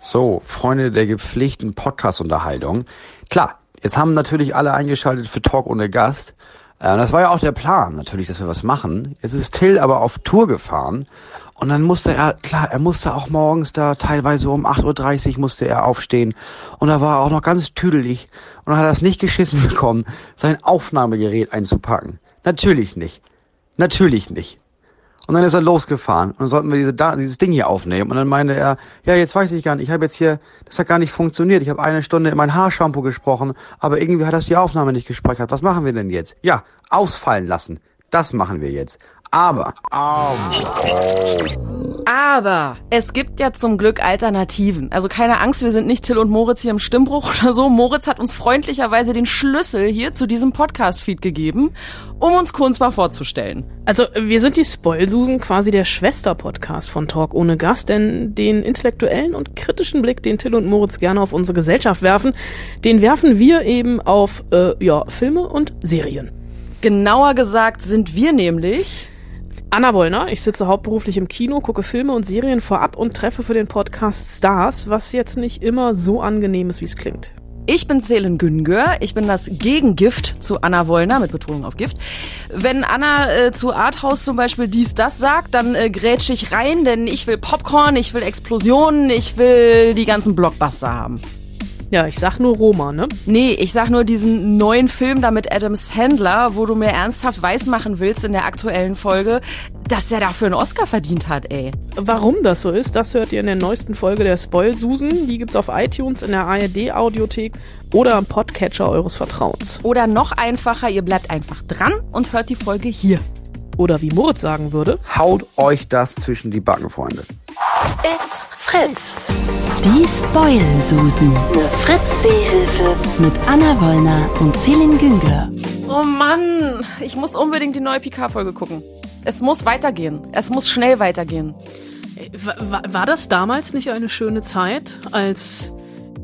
So, Freunde der gepflegten Podcast-Unterhaltung. Klar, jetzt haben natürlich alle eingeschaltet für Talk ohne Gast. Äh, das war ja auch der Plan, natürlich, dass wir was machen. Jetzt ist Till aber auf Tour gefahren. Und dann musste er, klar, er musste auch morgens da teilweise um 8.30 Uhr musste er aufstehen. Und da war er auch noch ganz tüdelig. Und dann hat er es nicht geschissen bekommen, sein Aufnahmegerät einzupacken. Natürlich nicht. Natürlich nicht. Und dann ist er losgefahren und dann sollten wir diese, dieses Ding hier aufnehmen. Und dann meinte er, ja, jetzt weiß ich gar nicht, ich habe jetzt hier, das hat gar nicht funktioniert. Ich habe eine Stunde in mein Haarshampoo gesprochen, aber irgendwie hat das die Aufnahme nicht gespeichert. Was machen wir denn jetzt? Ja, ausfallen lassen. Das machen wir jetzt. Aber, Aber es gibt ja zum Glück Alternativen. Also keine Angst, wir sind nicht Till und Moritz hier im Stimmbruch oder so. Moritz hat uns freundlicherweise den Schlüssel hier zu diesem Podcast-Feed gegeben, um uns kurz mal vorzustellen. Also wir sind die Spoilsusen, quasi der Schwester-Podcast von Talk ohne Gast, denn den intellektuellen und kritischen Blick, den Till und Moritz gerne auf unsere Gesellschaft werfen, den werfen wir eben auf äh, ja, Filme und Serien. Genauer gesagt sind wir nämlich Anna Wollner, ich sitze hauptberuflich im Kino, gucke Filme und Serien vorab und treffe für den Podcast Stars, was jetzt nicht immer so angenehm ist, wie es klingt. Ich bin Selen Güngör, ich bin das Gegengift zu Anna Wollner, mit Betonung auf Gift. Wenn Anna äh, zu Arthouse zum Beispiel dies, das sagt, dann äh, grätsch ich rein, denn ich will Popcorn, ich will Explosionen, ich will die ganzen Blockbuster haben. Ja, ich sag nur Roma, ne? Nee, ich sag nur diesen neuen Film da mit Adam Sandler, wo du mir ernsthaft weismachen willst in der aktuellen Folge, dass er dafür einen Oscar verdient hat, ey. Warum das so ist, das hört ihr in der neuesten Folge der Spoil-Susen. Die gibt's auf iTunes, in der ARD-Audiothek oder am Podcatcher eures Vertrauens. Oder noch einfacher, ihr bleibt einfach dran und hört die Folge hier. Oder wie Moritz sagen würde, haut euch das zwischen die Backen, Freunde. It's Fritz. Die Spoil-Susen. Eine Fritz-Seehilfe. Mit Anna Wollner und Celine Güngler. Oh Mann, ich muss unbedingt die neue PK-Folge gucken. Es muss weitergehen. Es muss schnell weitergehen. War, war das damals nicht eine schöne Zeit, als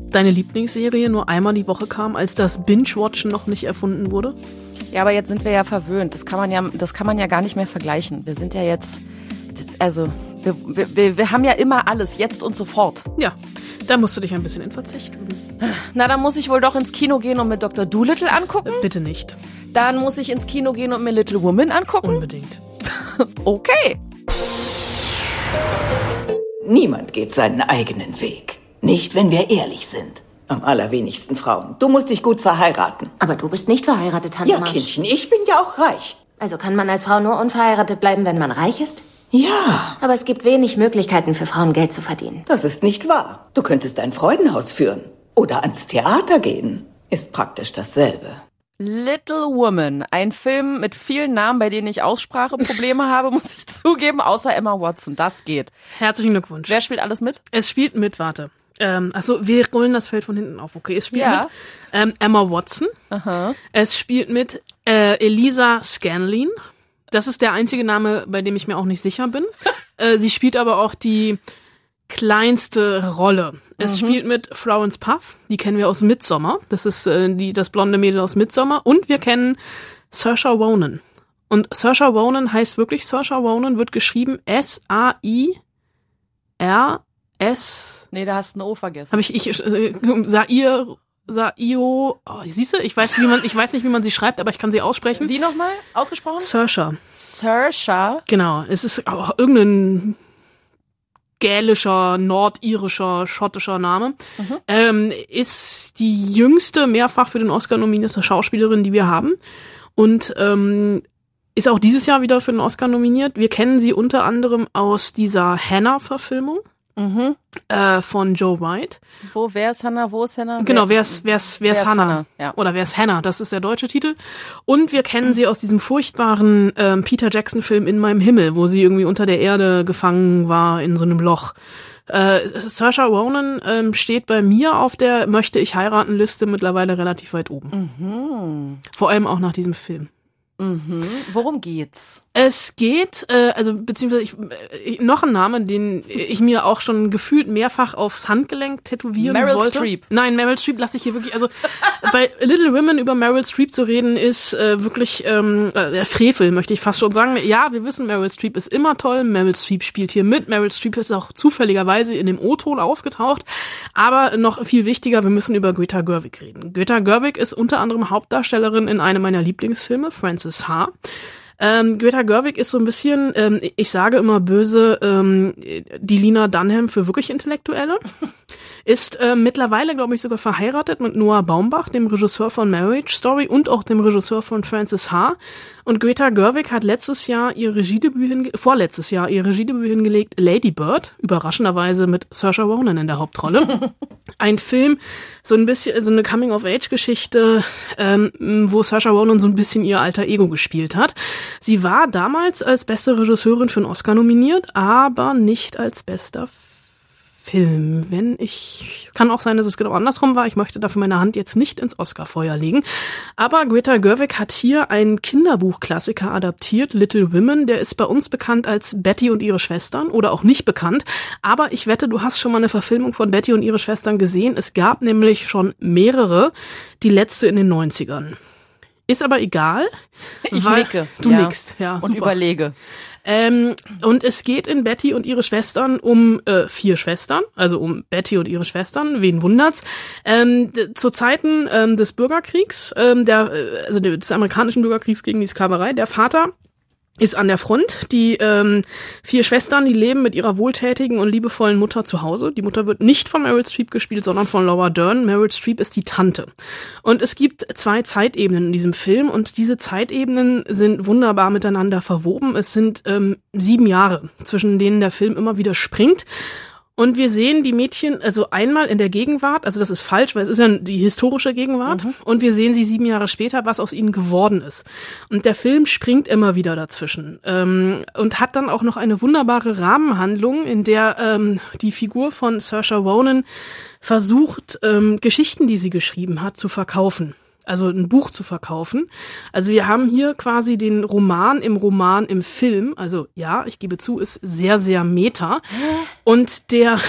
deine Lieblingsserie nur einmal die Woche kam, als das Binge-Watchen noch nicht erfunden wurde? Ja, aber jetzt sind wir ja verwöhnt. Das kann man ja, das kann man ja gar nicht mehr vergleichen. Wir sind ja jetzt, also wir, wir, wir haben ja immer alles, jetzt und sofort. Ja, da musst du dich ein bisschen in Verzicht üben. Na, dann muss ich wohl doch ins Kino gehen und mir Dr. Doolittle angucken. Bitte nicht. Dann muss ich ins Kino gehen und mir Little Woman angucken. Unbedingt. okay. Niemand geht seinen eigenen Weg. Nicht, wenn wir ehrlich sind. Am allerwenigsten Frauen. Du musst dich gut verheiraten. Aber du bist nicht verheiratet, Tante Ja, Marsch. Kindchen, ich bin ja auch reich. Also kann man als Frau nur unverheiratet bleiben, wenn man reich ist? Ja, Aber es gibt wenig Möglichkeiten für Frauen, Geld zu verdienen. das ist nicht wahr. Du könntest ein Freudenhaus führen. Oder ans Theater gehen. Ist praktisch dasselbe. Little Woman, ein Film mit vielen Namen, bei denen ich Ausspracheprobleme habe, muss ich zugeben, außer Emma Watson. Das geht. Herzlichen Glückwunsch. Wer spielt alles mit? Es spielt mit, warte. Ähm, achso, wir rollen das Feld von hinten auf. Okay, es spielt Ja. mit ähm, Emma Watson. Es spielt mit äh, Elisa Scanlon. Das ist der einzige Name, bei dem ich mir auch nicht sicher bin. äh, sie spielt aber auch die kleinste Rolle. Es spielt mit Florence Puff, die kennen wir aus Midsommar. Das ist äh, die, das blonde Mädel aus Midsommar. Und wir kennen Saoirse Ronan. Und Saoirse Ronan heißt wirklich Saoirse Ronan, wird geschrieben S-A-I-R-S Nee, da hast du ein O vergessen. habe ich, ich äh, Sair, Saio, oh, siehst du, ich weiß, wie man, ich weiß nicht, wie man sie schreibt, aber ich kann sie aussprechen. Wie nochmal ausgesprochen? Saoirse, Saoirse. genau. Es ist auch irgendein gälischer, nordirischer, schottischer Name. Ähm, ist die jüngste mehrfach für den Oscar nominierte Schauspielerin, die wir haben. Und ähm, ist auch dieses Jahr wieder für den Oscar nominiert. Wir kennen sie unter anderem aus dieser Hannah-Verfilmung Mhm. äh, von Joe White. Wo, wer ist Hannah? Wo ist Hannah? Genau, wer ist, wer ist, wer ist ist Hannah? Hannah? Ja. Oder wer ist Hannah? Das ist der deutsche Titel. Und wir kennen sie aus diesem furchtbaren ähm, Peter Jackson-Film In meinem Himmel, wo sie irgendwie unter der Erde gefangen war in so einem Loch. Äh, Saoirse Ronan ähm, steht bei mir auf der Möchte ich heiraten Liste mittlerweile relativ weit oben. Mhm. Vor allem auch nach diesem Film. Worum geht's? Es geht, äh, also beziehungsweise ich, äh, noch ein Name, den ich mir auch schon gefühlt mehrfach aufs Handgelenk tätowieren Meryl wollte. Streep. Nein, Meryl Streep lasse ich hier wirklich. Also bei Little Women über Meryl Streep zu reden ist äh, wirklich ähm, äh, Frevel, möchte ich fast schon sagen. Ja, wir wissen, Meryl Streep ist immer toll. Meryl Streep spielt hier mit. Meryl Streep ist auch zufälligerweise in dem O-Ton aufgetaucht. Aber noch viel wichtiger, wir müssen über Greta Gerwig reden. Greta Gerwig ist unter anderem Hauptdarstellerin in einem meiner Lieblingsfilme, Frances H. Ähm, Greta Gerwig ist so ein bisschen, ähm, ich sage immer böse, ähm, die Lina Dunham für wirklich Intellektuelle. Ist äh, mittlerweile, glaube ich, sogar verheiratet mit Noah Baumbach, dem Regisseur von Marriage Story und auch dem Regisseur von Francis H. Und Greta Gerwig hat letztes Jahr ihr Regiedebüt hinge vorletztes Jahr ihr Regiedebüt hingelegt, Lady Bird, überraschenderweise mit Saoirse Ronan in der Hauptrolle. Ein Film, so ein bisschen, so eine Coming-of-Age-Geschichte, ähm, wo Saoirse Ronan so ein bisschen ihr alter Ego gespielt hat. Sie war damals als beste Regisseurin für einen Oscar nominiert, aber nicht als bester Film. Wenn ich, kann auch sein, dass es genau andersrum war. Ich möchte dafür meine Hand jetzt nicht ins Oscarfeuer legen. Aber Greta Gerwig hat hier einen Kinderbuchklassiker adaptiert, Little Women. Der ist bei uns bekannt als Betty und ihre Schwestern oder auch nicht bekannt. Aber ich wette, du hast schon mal eine Verfilmung von Betty und ihre Schwestern gesehen. Es gab nämlich schon mehrere. Die letzte in den 90ern. Ist aber egal. Ich nicke. Du ja. nickst, ja. Und super. überlege. Ähm, und es geht in Betty und ihre Schwestern um äh, vier Schwestern, also um Betty und ihre Schwestern, wen wundert's. Ähm, zu Zeiten ähm, des Bürgerkriegs, ähm, der, äh, also des amerikanischen Bürgerkriegs gegen die Sklaverei, der Vater ist an der Front. Die ähm, vier Schwestern, die leben mit ihrer wohltätigen und liebevollen Mutter zu Hause. Die Mutter wird nicht von Meryl Streep gespielt, sondern von Laura Dern. Meryl Streep ist die Tante. Und es gibt zwei Zeitebenen in diesem Film und diese Zeitebenen sind wunderbar miteinander verwoben. Es sind ähm, sieben Jahre, zwischen denen der Film immer wieder springt. Und wir sehen die Mädchen, also einmal in der Gegenwart, also das ist falsch, weil es ist ja die historische Gegenwart, und wir sehen sie sieben Jahre später, was aus ihnen geworden ist. Und der Film springt immer wieder dazwischen ähm, und hat dann auch noch eine wunderbare Rahmenhandlung, in der ähm, die Figur von Saoirse Ronan versucht, ähm, Geschichten, die sie geschrieben hat, zu verkaufen. Also ein Buch zu verkaufen. Also wir haben hier quasi den Roman im Roman im Film. Also ja, ich gebe zu, ist sehr, sehr meta. Und der,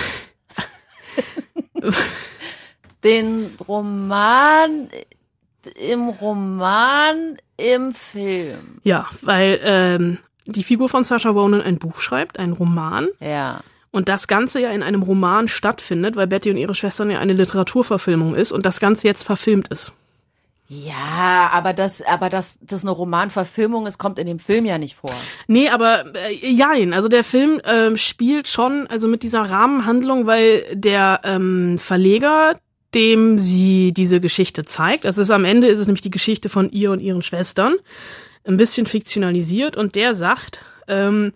Den Roman im Roman im Film. ja, weil ähm, die Figur von Sasha Ronan ein Buch schreibt, ein Roman. Ja. Und das Ganze ja in einem Roman stattfindet, weil Betty und ihre Schwestern ja eine Literaturverfilmung ist und das Ganze jetzt verfilmt ist. Ja, aber das, aber das, das eine Romanverfilmung ist, kommt in dem Film ja nicht vor. Nee, aber äh, jein. Also der Film ähm, spielt schon also mit dieser Rahmenhandlung, weil der ähm, Verleger, dem sie diese Geschichte zeigt, also ist, am Ende ist es nämlich die Geschichte von ihr und ihren Schwestern, ein bisschen fiktionalisiert und der sagt, ähm,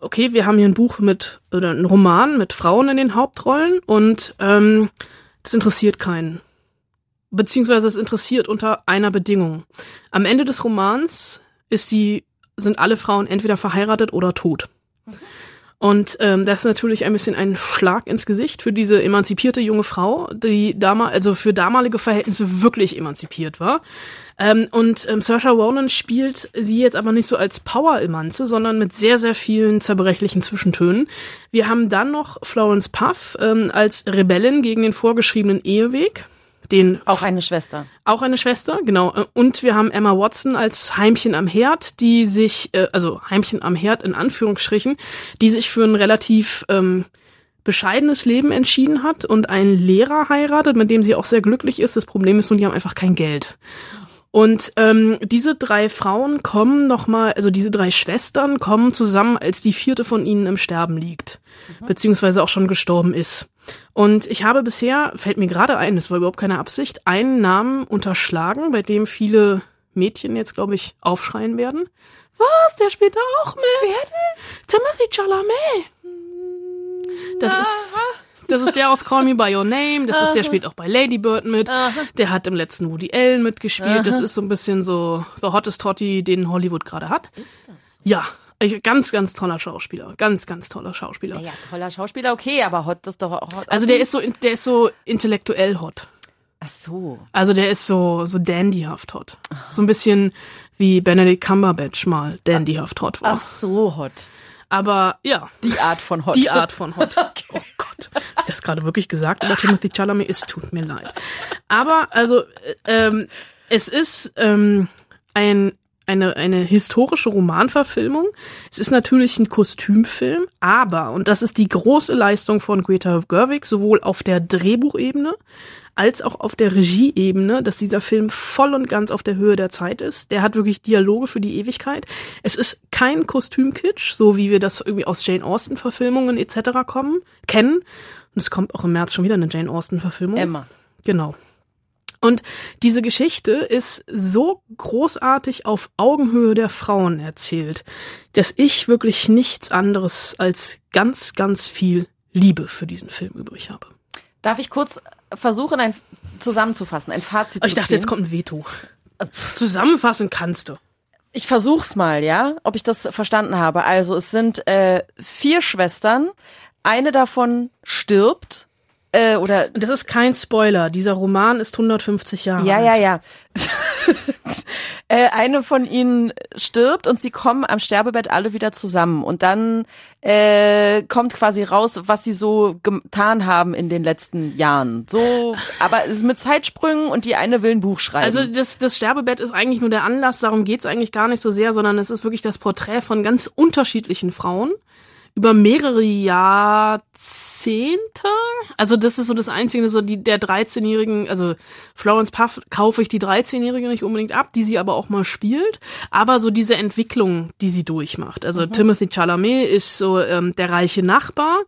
okay, wir haben hier ein Buch mit, oder ein Roman mit Frauen in den Hauptrollen und ähm, das interessiert keinen. Beziehungsweise es interessiert unter einer Bedingung. Am Ende des Romans ist die, sind alle Frauen entweder verheiratet oder tot. Und ähm, das ist natürlich ein bisschen ein Schlag ins Gesicht für diese emanzipierte junge Frau, die damals, also für damalige Verhältnisse wirklich emanzipiert war. Ähm, und ähm, Saoirse Ronan spielt sie jetzt aber nicht so als Power-Emanze, sondern mit sehr, sehr vielen zerbrechlichen Zwischentönen. Wir haben dann noch Florence Puff ähm, als Rebellin gegen den vorgeschriebenen Eheweg. Den Auch eine Schwester. auch eine Schwester, genau. Und wir haben Emma Watson als Heimchen am Herd, die sich, äh, also Heimchen am Herd in Anführungsstrichen, die sich für ein relativ ähm, bescheidenes Leben entschieden hat und einen Lehrer heiratet, mit dem sie auch sehr glücklich ist. Das Problem ist nun, die haben einfach kein Geld. Und ähm, diese drei Frauen kommen nochmal, also diese drei Schwestern kommen zusammen, als die vierte von ihnen im Sterben liegt, beziehungsweise auch schon gestorben ist. Und ich habe bisher, fällt mir gerade ein, das war überhaupt keine Absicht, einen Namen unterschlagen, bei dem viele Mädchen jetzt, glaube ich, aufschreien werden. Was? Der spielt da auch mit? Wer denn? Timothy Chalamet. Das ist, das ist der aus Call Me By Your Name. Das ist, der spielt auch bei Lady Bird mit. Der hat im letzten Woody Allen mitgespielt. Das ist so ein bisschen so the hottest Totty, den Hollywood gerade hat. Ist das? Ja, ich, ganz, ganz toller Schauspieler. Ganz, ganz toller Schauspieler. Ja, toller Schauspieler, okay, aber hot ist doch auch hot. Also der ist so, der ist so intellektuell hot. Ach so. Also der ist so, so dandyhaft hot. So ein bisschen wie Benedict Cumberbatch mal dandyhaft hot war. Ach so, hot. Aber ja, Die Art von hot. die Art von hot. Oh Gott, hab ich das gerade wirklich gesagt über Timothy Chalamet? Es tut mir leid. Aber also, äh, ähm, es ist ähm, ein eine, eine historische Romanverfilmung. Es ist natürlich ein Kostümfilm, aber, und das ist die große Leistung von Greta Gerwig, sowohl auf der Drehbuchebene als auch auf der Regieebene, dass dieser Film voll und ganz auf der Höhe der Zeit ist. Der hat wirklich Dialoge für die Ewigkeit. Es ist kein Kostümkitsch, so wie wir das irgendwie aus Jane Austen Verfilmungen etc. kommen, kennen. Und es kommt auch im März schon wieder eine Jane Austen Verfilmung. Emma. Genau. Und diese Geschichte ist so großartig auf Augenhöhe der Frauen erzählt, dass ich wirklich nichts anderes als ganz, ganz viel Liebe für diesen Film übrig habe. Darf ich kurz versuchen, ein zusammenzufassen, ein Fazit ich zu dachte, ziehen? jetzt kommt ein Veto. Zusammenfassen kannst du. Ich versuch's mal, ja, ob ich das verstanden habe. Also es sind äh, vier Schwestern, eine davon stirbt äh, oder Das ist kein Spoiler. Dieser Roman ist 150 Jahre ja, alt. ja, ja. äh, eine von ihnen stirbt und sie kommen am Sterbebett alle wieder zusammen und dann äh, kommt quasi raus, was sie so getan haben in den letzten Jahren. So, aber es ist mit Zeitsprüngen und die eine will ein Buch schreiben. Also das, das Sterbebett ist eigentlich nur der Anlass, darum geht's eigentlich gar nicht so sehr, sondern es ist wirklich das Porträt von ganz unterschiedlichen Frauen über mehrere Jahrzehnte. Also das ist so das Einzige, so die der 13-jährigen, also Florence Puff kaufe ich die 13-jährige nicht unbedingt ab, die sie aber auch mal spielt, aber so diese Entwicklung, die sie durchmacht. Also Timothy Chalamet ist so ähm, der reiche Nachbar,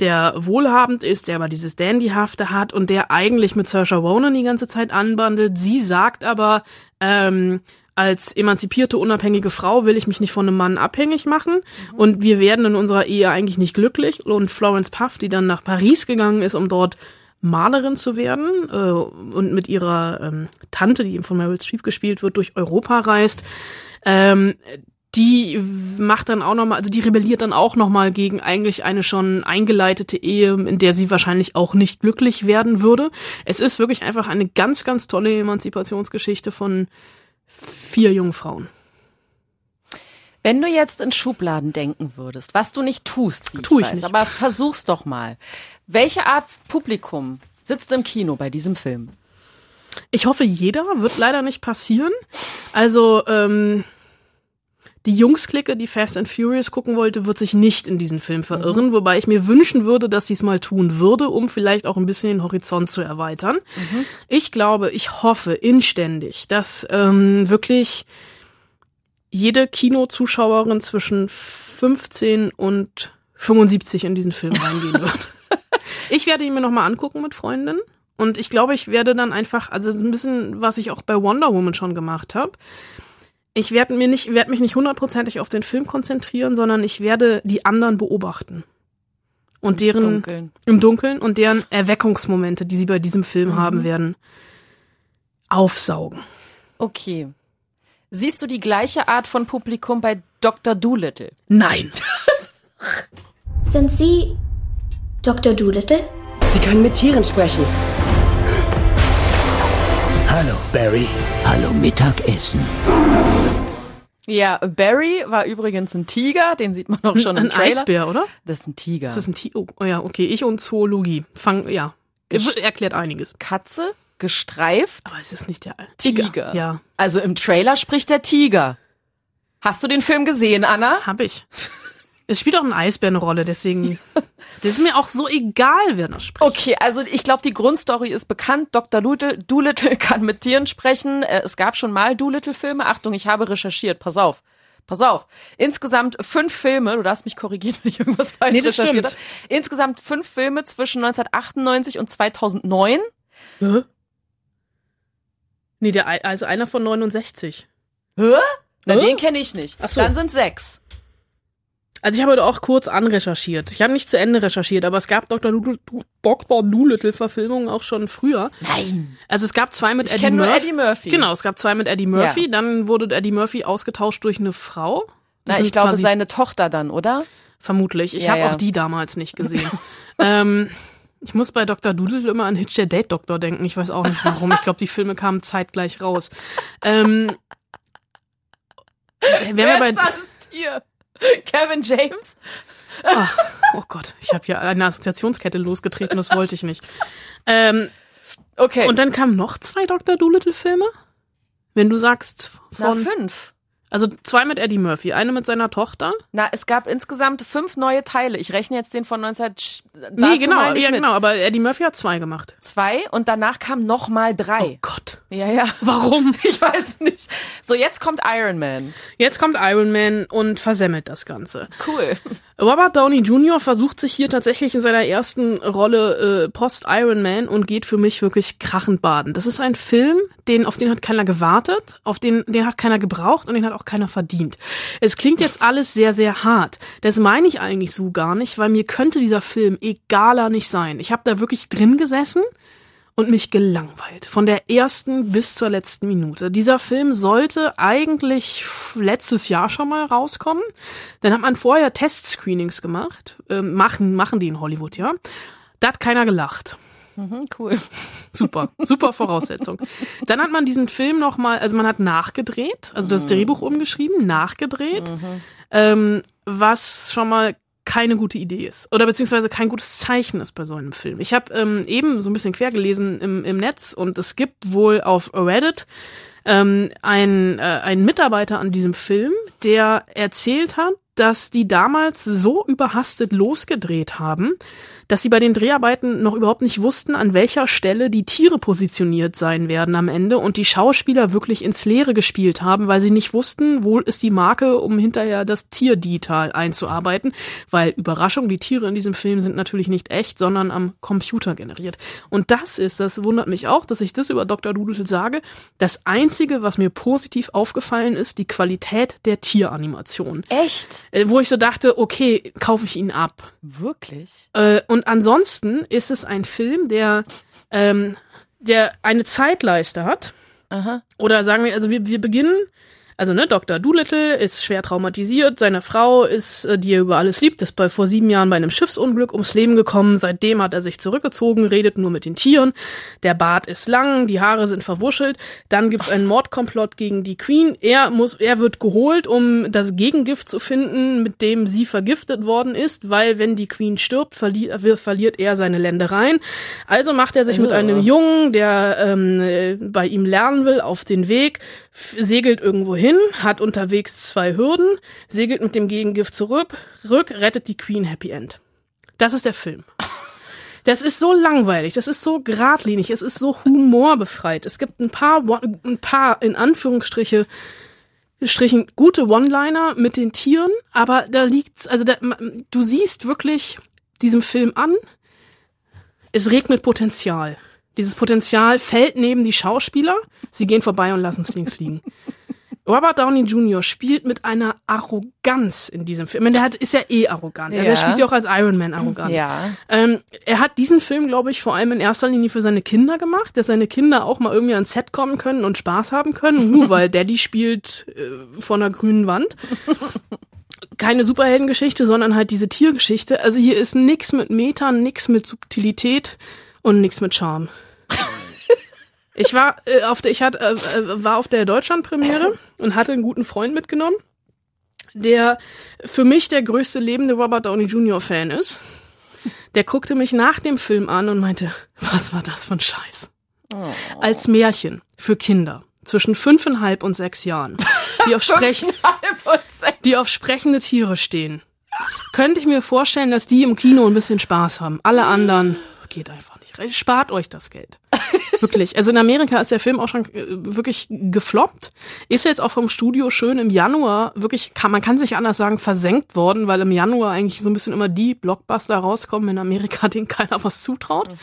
der wohlhabend ist, der aber dieses Dandyhafte hat und der eigentlich mit Saoirse Ronan die ganze Zeit anbandelt. Sie sagt aber, ähm, als emanzipierte, unabhängige Frau will ich mich nicht von einem Mann abhängig machen und wir werden in unserer Ehe eigentlich nicht glücklich. Und Florence Puff, die dann nach Paris gegangen ist, um dort Malerin zu werden äh, und mit ihrer ähm, Tante, die eben von Meryl Streep gespielt wird, durch Europa reist, ähm, die macht dann auch nochmal, also die rebelliert dann auch nochmal gegen eigentlich eine schon eingeleitete Ehe, in der sie wahrscheinlich auch nicht glücklich werden würde. Es ist wirklich einfach eine ganz, ganz tolle Emanzipationsgeschichte von vier jungen Frauen. Wenn du jetzt in Schubladen denken würdest, was du nicht tust, wie Tu ich weiß, nicht. aber versuch's doch mal. Welche Art Publikum sitzt im Kino bei diesem Film? Ich hoffe, jeder wird leider nicht passieren. Also, ähm, die Jungsklicke, die Fast and Furious gucken wollte, wird sich nicht in diesen Film verirren, wobei ich mir wünschen würde, dass sie es mal tun würde, um vielleicht auch ein bisschen den Horizont zu erweitern. Ich glaube, ich hoffe inständig, dass ähm, wirklich jede Kinozuschauerin zwischen 15 und 75 in diesen Film reingehen wird. Ich werde ihn mir nochmal angucken mit Freundinnen. Und ich glaube, ich werde dann einfach, also ein bisschen, was ich auch bei Wonder Woman schon gemacht habe. Ich werde mir nicht, werde mich nicht hundertprozentig auf den Film konzentrieren, sondern ich werde die anderen beobachten. Und deren Dunkeln. im Dunkeln und deren Erweckungsmomente, die sie bei diesem Film Mhm. haben werden, aufsaugen. Okay. Siehst du die gleiche Art von Publikum bei Dr. Doolittle? Nein. Sind Sie Dr. Doolittle? Sie können mit Tieren sprechen. Hallo, Barry. Hallo, Mittagessen. Ja, Barry war übrigens ein Tiger, den sieht man auch schon im Ein Trailer. Eisbär, oder? Das ist ein Tiger. Das ist ein Tier. Oh, ja, okay. Ich und Zoologie. Fang, ja. Gesch- Erklärt einiges. Katze, gestreift, Aber es ist nicht der Tiger. Ja, Also im Trailer spricht der Tiger. Hast du den Film gesehen, Anna? hab ich. Es spielt auch ein Eisbär eine Rolle, deswegen. Das ist mir auch so egal, wer das spricht. Okay, also ich glaube, die Grundstory ist bekannt. Dr. Doolittle, Doolittle kann mit Tieren sprechen. Äh, Es gab schon mal Doolittle-Filme. Achtung, ich habe recherchiert. Pass auf. Pass auf. Insgesamt fünf Filme. Du darfst mich korrigieren, wenn ich irgendwas falsch Nee, das recherchiert stimmt. habe. Insgesamt fünf Filme zwischen 1998 und 2009. Hä? Nee, der, also einer von 69. Hä? Na, Hä? den kenne ich nicht. Ach so. Dann sind sechs. Also ich habe heute auch kurz anrecherchiert. Ich habe nicht zu Ende recherchiert, aber es gab Dr. Doolittle, Dr. Doolittle Verfilmungen auch schon früher. Nein. Also es gab zwei mit Ich Eddie nur Murphy. Eddie Murphy. Genau, es gab zwei mit Eddie Murphy. Ja. Dann wurde Eddie Murphy ausgetauscht durch eine Frau. Die Na, ich glaube, seine Tochter dann, oder? Vermutlich. Ich Ja, habe ja. auch die damals nicht gesehen. ähm, ich muss bei Dr. Doodle immer an Hitch der Date Doktor denken. Ich weiß auch nicht warum. Ich glaube, die Filme kamen zeitgleich raus. Ähm, wir bei, ist das Tier? Kevin James? oh Gott, ich habe hier eine Assoziationskette losgetreten, das wollte ich nicht. Ähm, Okay. und dann kamen noch zwei Dr. Doolittle Filme? Wenn du sagst Na, von, fünf. Also zwei mit Eddie Murphy, eine mit seiner Tochter. Na, es gab insgesamt fünf neue Teile. Ich rechne jetzt den von 19... Nee, genau, ja, genau, aber Eddie Murphy hat zwei gemacht. Zwei und danach kam noch mal drei. Oh Gott. Ja, ja. Warum? Ich weiß nicht. So, jetzt kommt Iron Man. Jetzt kommt Iron Man und versemmelt das Ganze. Cool. Robert Downey Jr. versucht sich hier tatsächlich in seiner ersten Rolle äh, Post-Iron Man und geht für mich wirklich krachend baden. Das ist ein Film, den, auf den hat keiner gewartet, auf den, den hat keiner gebraucht und den hat auch keiner verdient. Es klingt jetzt alles sehr, sehr hart. Das meine ich eigentlich so gar nicht, weil mir könnte dieser Film egaler nicht sein. Ich habe da wirklich drin gesessen und mich gelangweilt. Von der ersten bis zur letzten Minute. Dieser Film sollte eigentlich letztes Jahr schon mal rauskommen. Dann hat man vorher Testscreenings gemacht. Ähm, machen, machen die in Hollywood, ja. Da hat keiner gelacht. Mhm, cool. Super, super Voraussetzung. Dann hat man diesen Film nochmal, also man hat nachgedreht, also das Drehbuch umgeschrieben, nachgedreht, ähm, was schon mal keine gute Idee ist oder beziehungsweise kein gutes Zeichen ist bei so einem Film. Ich habe ähm, eben so ein bisschen quer gelesen im, im Netz und es gibt wohl auf Reddit ähm, ein, äh, ein Mitarbeiter an diesem Film, der erzählt hat, dass die damals so überhastet losgedreht haben, dass sie bei den Dreharbeiten noch überhaupt nicht wussten, an welcher Stelle die Tiere positioniert sein werden am Ende und die Schauspieler wirklich ins Leere gespielt haben, weil sie nicht wussten, wo ist die Marke, um hinterher das Tierdital einzuarbeiten, weil Überraschung, die Tiere in diesem Film sind natürlich nicht echt, sondern am Computer generiert. Und das ist, das wundert mich auch, dass ich das über Dr. Doodle sage, das einzige, was mir positiv aufgefallen ist, die Qualität der Tieranimation. Echt? Äh, wo ich so dachte, okay, kaufe ich ihn ab. Wirklich? Äh, und ansonsten ist es ein Film, der, ähm, der eine Zeitleiste hat. Aha. Oder sagen wir, also wir, wir beginnen, also ne, Dr. Doolittle ist schwer traumatisiert, seine Frau ist, äh, die er über alles liebt, ist bei vor sieben Jahren bei einem Schiffsunglück ums Leben gekommen. Seitdem hat er sich zurückgezogen, redet nur mit den Tieren. Der Bart ist lang, die Haare sind verwuschelt. Dann gibt's einen Mordkomplott gegen die Queen. Er muss, er wird geholt, um das Gegengift zu finden, mit dem sie vergiftet worden ist, weil wenn die Queen stirbt, verliert, verliert er seine Ländereien. Also macht er sich mit einem Jungen, der ähm, äh, bei ihm lernen will, auf den Weg, segelt irgendwo hin, hat unterwegs zwei Hürden, segelt mit dem Gegengift zurück, rück, rettet die Queen Happy End. Das ist der Film. Das ist so langweilig, das ist so geradlinig, es ist so humorbefreit. Es gibt ein paar, ein paar in Anführungsstriche Strichen gute One-Liner mit den Tieren, aber da liegt, also da, du siehst wirklich diesem Film an, es regnet Potenzial. Dieses Potenzial fällt neben die Schauspieler, sie gehen vorbei und lassen es links liegen. Robert Downey Jr. spielt mit einer Arroganz in diesem Film. Ich meine, der hat, ist ja eh arrogant. Also Ja. er spielt ja auch als Iron Man arrogant. Ja. Ähm, er hat diesen Film, glaube ich, vor allem in erster Linie für seine Kinder gemacht, dass seine Kinder auch mal irgendwie ans Set kommen können und Spaß haben können, nur weil Daddy spielt äh, vor einer grünen Wand. Keine Superheldengeschichte, sondern halt diese Tiergeschichte. Also hier ist nix mit Metern, nix mit Subtilität und nix mit Charme. Ich war äh, auf der, ich hatte, äh, äh, war auf der Deutschlandpremiere und hatte einen guten Freund mitgenommen, der für mich der größte lebende Robert Downey Jr. Fan ist. Der guckte mich nach dem Film an und meinte, was war das für ein Scheiß? Als Märchen für Kinder zwischen fünfeinhalb und sechs Jahren, die auf, Sprech die auf sprechende Tiere stehen. Könnte ich mir vorstellen, dass die im Kino ein bisschen Spaß haben. Alle anderen geht einfach. Spart euch das Geld. Wirklich. Also in Amerika ist der Film auch schon äh, wirklich gefloppt. Ist jetzt auch vom Studio schön im Januar wirklich, kann, man kann sich anders sagen, versenkt worden, weil im Januar eigentlich so ein bisschen immer die Blockbuster rauskommen in Amerika, denen keiner was zutraut.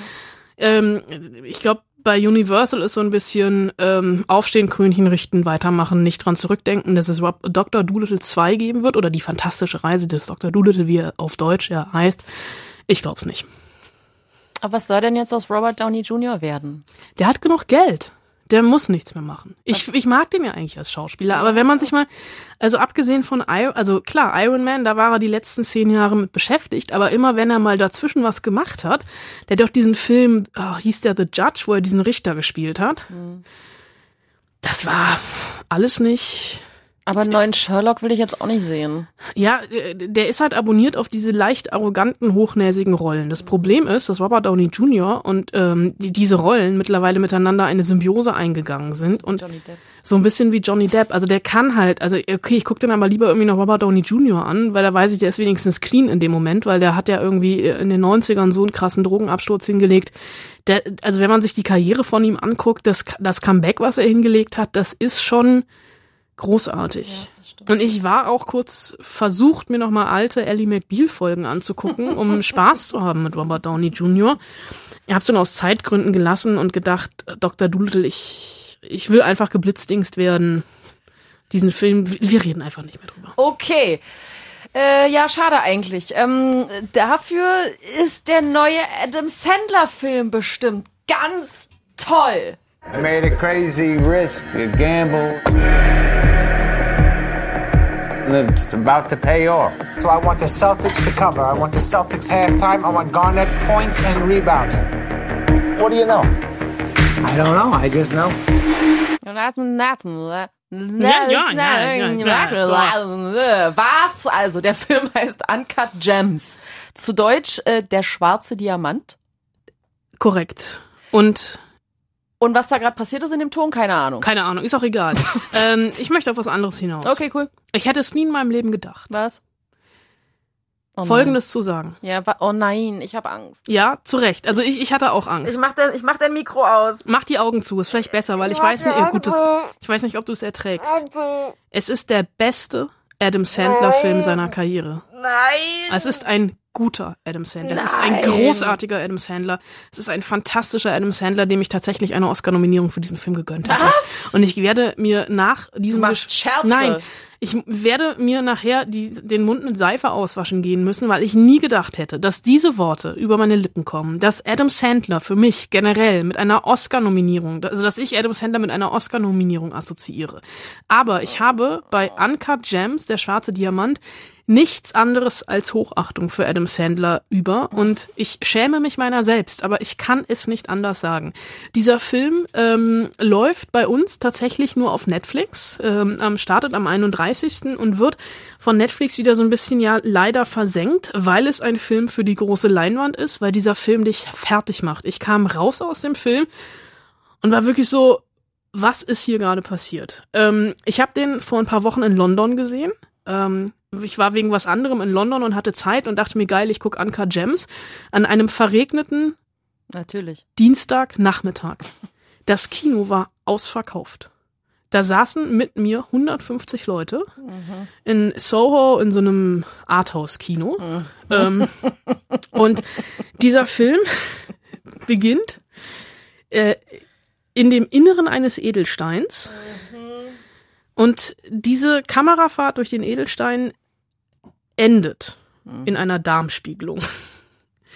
Ähm, ich glaube, bei Universal ist so ein bisschen ähm, Aufstehen, Krönchen richten, weitermachen, nicht dran zurückdenken, dass es Dr. Doolittle 2 geben wird oder die fantastische Reise des Dr. Doolittle, wie er auf Deutsch ja heißt. Ich glaub's nicht. Aber was soll denn jetzt aus Robert Downey Jr. werden? Der hat genug Geld. Der muss nichts mehr machen. Ich, ich mag den ja eigentlich als Schauspieler, aber wenn man sich mal, also abgesehen von Iron, also klar, Iron Man, da war er die letzten zehn Jahre mit beschäftigt, aber immer wenn er mal dazwischen was gemacht hat, der hat doch diesen Film, oh, hieß der The Judge, wo er diesen Richter gespielt hat. Das war alles nicht, Aber einen neuen Sherlock will ich jetzt auch nicht sehen. ja, äh, der ist halt abonniert auf diese leicht arroganten, hochnäsigen Rollen. Das Problem ist, dass Robert Downey Jr. und ähm, die, diese Rollen mittlerweile miteinander eine Symbiose eingegangen sind und so ein bisschen wie Johnny Depp. Also der kann halt, also okay, ich gucke dann aber lieber irgendwie noch Robert Downey Jr. an, weil da weiß ich, der ist wenigstens clean in dem Moment, weil der hat ja irgendwie in den 90ern so einen krassen Drogenabsturz hingelegt. Der, also wenn man sich die Karriere von ihm anguckt, das, das Comeback, was er hingelegt hat, das ist schon großartig. Ja, und ich war auch kurz versucht, mir nochmal alte Ellie McBeal-Folgen anzugucken, um Spaß zu haben mit Robert Downey Jr. Ich habe es dann aus Zeitgründen gelassen und gedacht, Dr. Doolittle, ich, ich will einfach geblitzdingst werden. Diesen Film, wir reden einfach nicht mehr drüber. Okay. Äh, ja, schade eigentlich. Ähm, dafür ist der neue Adam Sandler-Film bestimmt ganz toll. I made a crazy risk, a gamble. And it's about to pay off. So I want the Celtics to cover. I want the Celtics halftime. I want Garnett points and rebounds. What do you know? I don't know. I just know. Ja, ja, ja, Was? Also, der Film heißt Uncut Gems. Zu Deutsch äh, Der schwarze Diamant. Korrekt. Und und was da gerade passiert ist in dem Ton, keine Ahnung. Keine Ahnung, ist auch egal. ähm, ich möchte auf was anderes hinaus. Okay, cool. Ich hätte es nie in meinem Leben gedacht. Was? Oh Folgendes zu sagen. Ja, oh nein, ich habe Angst. Ja, zu Recht. Also ich, ich hatte auch Angst. Ich mach, dein, ich mach dein Mikro aus. Mach die Augen zu, ist vielleicht besser, weil ich, ich weiß nicht, gut, das, ich weiß nicht, ob du es erträgst. Es ist der beste Adam Sandler-Film seiner Karriere. Nein. Es ist ein guter Adam Sandler. Es ist ein großartiger Adam Sandler. Es ist ein fantastischer Adam Sandler, dem ich tatsächlich eine Oscar-Nominierung für diesen Film gegönnt hätte. Was? Und ich werde mir nach diesem du machst Scherze. Nein, ich werde mir nachher die, den Mund mit Seife auswaschen gehen müssen, weil ich nie gedacht hätte, dass diese Worte über meine Lippen kommen, dass Adam Sandler für mich generell mit einer Oscar-Nominierung, also dass ich Adam Sandler mit einer Oscar-Nominierung assoziiere. Aber ich habe bei Uncut Gems, der schwarze Diamant, nichts anderes als Hochachtung für Adam Sandler über und ich schäme mich meiner selbst, aber ich kann es nicht anders sagen. Dieser Film ähm, läuft bei uns tatsächlich nur auf Netflix, ähm, startet am 31. und wird von Netflix wieder so ein bisschen ja leider versenkt, weil es ein Film für die große Leinwand ist, weil dieser Film dich fertig macht. Ich kam raus aus dem Film und war wirklich so, was ist hier gerade passiert? Ähm, ich habe den vor ein paar Wochen in London gesehen. Ähm, ich war wegen was anderem in London und hatte Zeit und dachte mir, geil, ich guck Anka Gems an einem verregneten Natürlich. Dienstagnachmittag. Das Kino war ausverkauft. Da saßen mit mir 150 Leute mhm. in Soho in so einem Arthouse-Kino. Mhm. Ähm, und dieser Film beginnt äh, in dem Inneren eines Edelsteins. Mhm. Und diese Kamerafahrt durch den Edelstein endet mhm. in einer Darmspiegelung.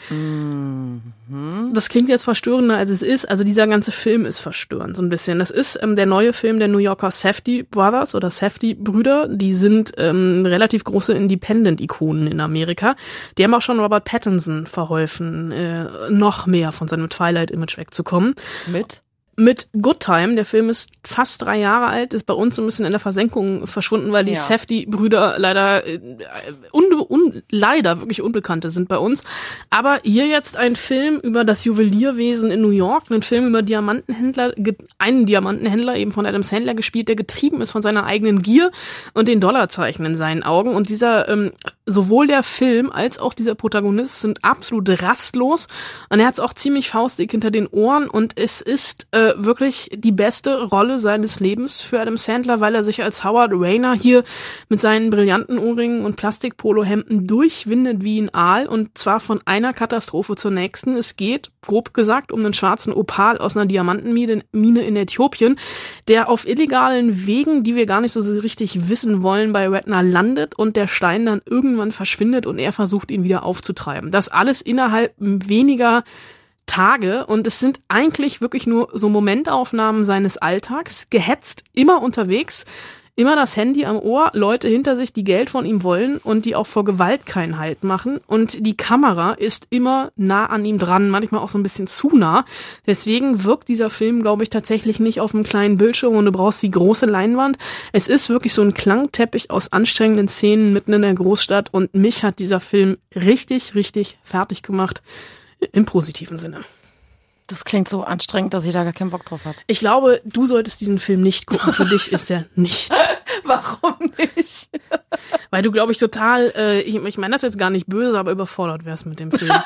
Mhm. Das klingt jetzt verstörender, als es ist. Also dieser ganze Film ist verstörend, so ein bisschen. Das ist ähm, der neue Film der New Yorker Safety Brothers oder Safety Brüder. Die sind ähm, relativ große Independent-Ikonen in Amerika. Die haben auch schon Robert Pattinson verholfen, äh, noch mehr von seinem Twilight-Image wegzukommen. Mit? Mit Good Time. Der Film ist fast drei Jahre alt, ist bei uns ein bisschen in der Versenkung verschwunden, weil die ja. Safety-Brüder leider, äh, un, un, leider wirklich Unbekannte sind bei uns. Aber hier jetzt ein Film über das Juwelierwesen in New York, ein Film über Diamantenhändler, einen Diamantenhändler eben von Adam Sandler gespielt, der getrieben ist von seiner eigenen Gier und den Dollarzeichen in seinen Augen. Und dieser, ähm, sowohl der Film als auch dieser Protagonist sind absolut rastlos. Und er hat es auch ziemlich faustdick hinter den Ohren und es ist äh, wirklich die beste Rolle seines Lebens für Adam Sandler, weil er sich als Howard Rayner hier mit seinen brillanten Ohrringen und Plastikpolohemden durchwindet wie ein Aal und zwar von einer Katastrophe zur nächsten. Es geht, grob gesagt, um einen schwarzen Opal aus einer Diamantenmine in Äthiopien, der auf illegalen Wegen, die wir gar nicht so richtig wissen wollen, bei Redner landet und der Stein dann irgendwann verschwindet und er versucht, ihn wieder aufzutreiben. Das alles innerhalb weniger Tage und es sind eigentlich wirklich nur so Momentaufnahmen seines Alltags, gehetzt, immer unterwegs, immer das Handy am Ohr, Leute hinter sich, die Geld von ihm wollen und die auch vor Gewalt keinen Halt machen und die Kamera ist immer nah an ihm dran, manchmal auch so ein bisschen zu nah. Deswegen wirkt dieser Film, glaube ich, tatsächlich nicht auf einem kleinen Bildschirm und du brauchst die große Leinwand. Es ist wirklich so ein Klangteppich aus anstrengenden Szenen mitten in der Großstadt und mich hat dieser Film richtig, richtig fertig gemacht. Im positiven Sinne. Das klingt so anstrengend, dass ich da gar keinen Bock drauf habe. Ich glaube, du solltest diesen Film nicht gucken. Für dich ist er nichts. Warum nicht? Weil du, glaube ich, total, äh, ich, ich meine das jetzt gar nicht böse, aber überfordert wärst mit dem Film.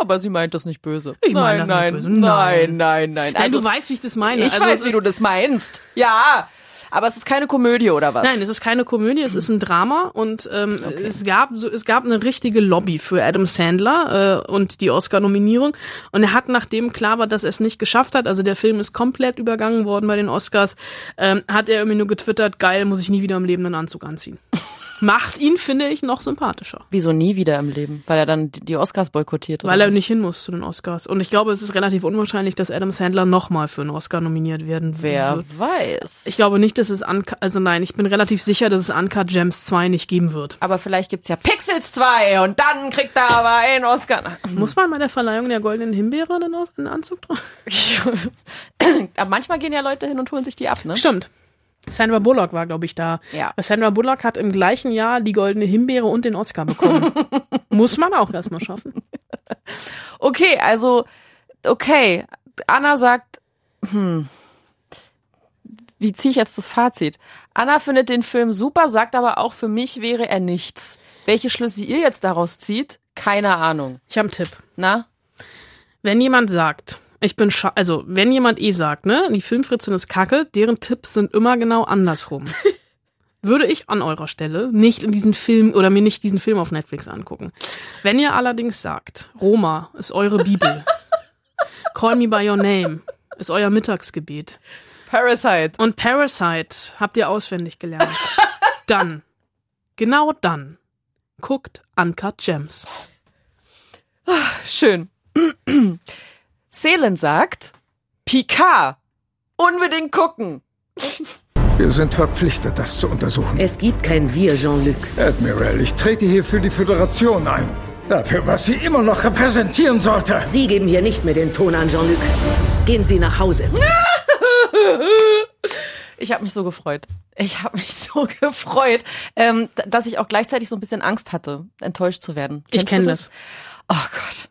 Aber sie meint das nicht böse. Ich meine nein, das nein, nicht böse. nein, Nein. nein, nein. Nein, Also, du weißt, wie ich das meine. ich Also, weiß, wie du das meinst. Ja, aber es ist keine Komödie oder was? Nein, es ist keine Komödie, es ist ein Drama und ähm, es gab so, es gab eine richtige Lobby für Adam Sandler äh, und die Oscar-Nominierung und er hat, nachdem klar war, dass er es nicht geschafft hat, also der Film ist komplett übergangen worden bei den Oscars, ähm, hat er irgendwie nur getwittert, geil, muss ich nie wieder im Leben einen Anzug anziehen. Macht ihn, finde ich, noch sympathischer. Wieso nie wieder im Leben? Weil er dann die Oscars boykottiert oder Weil er was? nicht hin muss zu den Oscars. Und ich glaube, es ist relativ unwahrscheinlich, dass Adam Sandler nochmal für einen Oscar nominiert werden Wer wird. weiß. Ich glaube nicht, dass es Uncut, also nein, ich bin relativ sicher, dass es Uncut Gems 2 nicht geben wird. aber vielleicht gibt's ja Pixels 2 und dann kriegt er aber einen Oscar. Muss man bei der Verleihung der Goldenen Himbeere Aus- einen Anzug tragen? aber manchmal gehen ja Leute hin und holen sich die ab, ne? Stimmt. Sandra Bullock war, glaube ich, da. Ja. Sandra Bullock hat im gleichen Jahr die Goldene Himbeere und den Oscar bekommen. Muss man auch erstmal schaffen. Okay, also, okay. Anna sagt, hm, wie ziehe ich jetzt das Fazit? Anna findet den Film super, sagt aber auch, für mich wäre er nichts. Welche Schlüsse ihr jetzt daraus zieht, keine Ahnung. Ich habe einen Tipp. Na? Wenn jemand sagt, ich bin scha also wenn jemand eh sagt, ne, die Filmfritzin ist kacke, deren Tipps sind immer genau andersrum. Würde ich an eurer Stelle nicht in diesen Film oder mir nicht diesen Film auf Netflix angucken. Wenn ihr allerdings sagt, Roma ist eure Bibel, Call Me by Your Name ist euer Mittagsgebet Parasite. und Parasite habt ihr auswendig gelernt, dann, genau dann, guckt Uncut Gems. Schön. Selen sagt, Picard. Unbedingt gucken. Wir sind verpflichtet, das zu untersuchen. Es gibt kein Wir, Jean-Luc. Admiral, ich trete hier für die Föderation ein. Dafür, was sie immer noch repräsentieren sollte. Sie geben hier nicht mehr den Ton an, Jean-Luc. Gehen Sie nach Hause. Ich habe mich so gefreut. Ich habe mich so gefreut, ähm, dass ich auch gleichzeitig so ein bisschen Angst hatte, enttäuscht zu werden. Ich Kennst du kenn das. Oh Gott.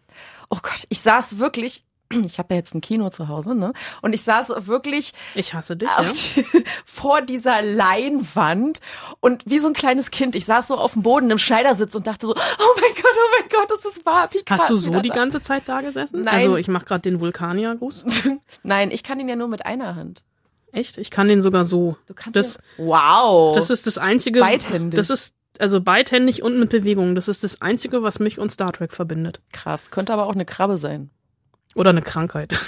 Oh Gott. Ich saß wirklich. Ich habe ja jetzt ein Kino zu Hause, ne? Und ich saß wirklich Ich hasse dich, ja? die, vor dieser Leinwand und wie so ein kleines Kind. Ich saß so auf dem Boden im Schneidersitz und dachte so, oh mein Gott, oh mein Gott, ist das wahr? Picard Hast du so die da. ganze Zeit da gesessen? Nein. Also ich mache gerade den Vulkanier-Gruß. Nein, ich kann ihn ja nur mit einer Hand. Echt? Ich kann den sogar so. Du kannst das, ihn, wow. das ist das einzige. Beidhändig. Das ist also beidhändig und mit Bewegung. Das ist das einzige, was mich und Star Trek verbindet. krass. Könnte aber auch eine Krabbe sein. Oder eine Krankheit.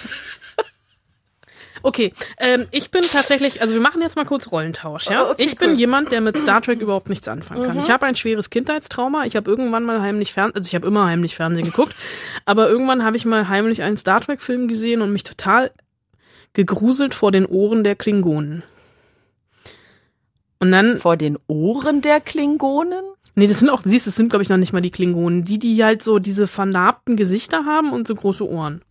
Okay, ähm, ich bin tatsächlich, also wir machen jetzt mal kurz Rollentausch, ja? Okay, ich bin cool. jemand, der mit Star Trek überhaupt nichts anfangen kann. Ich habe ein schweres Kindheitstrauma. Ich habe irgendwann mal heimlich Fernsehen, also ich habe immer heimlich Fernsehen geguckt, aber irgendwann habe ich mal heimlich einen Star Trek Film gesehen und mich total gegruselt vor den Ohren der Klingonen. Und dann Vor den Ohren der Klingonen? Nee, das sind auch, siehst, das sind, glaube ich, noch nicht mal die Klingonen. Die, die halt so diese vernarbten Gesichter haben und so große Ohren.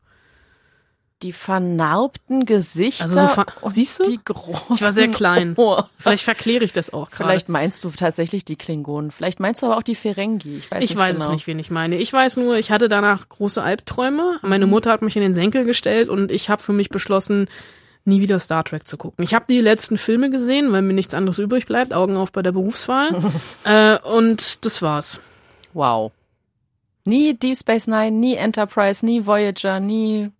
Die vernarbten Gesichter. Also so ver- und siehst du? Die großen Ich war sehr klein. Ohren. Vielleicht verkläre ich das auch gerade. Vielleicht meinst du tatsächlich die Klingonen. Vielleicht meinst du aber auch die Ferengi. Ich weiß Ich nicht weiß genau. es nicht, wen ich meine. Ich weiß nur, ich hatte danach große Albträume. Meine Mutter hat mich in den Senkel gestellt und ich habe für mich beschlossen, nie wieder Star Trek zu gucken. Ich habe die letzten Filme gesehen, weil mir nichts anderes übrig bleibt. Augen auf bei der Berufswahl. äh, und das war's. Wow. Nie Deep Space Nine, nie Enterprise, nie Voyager, nie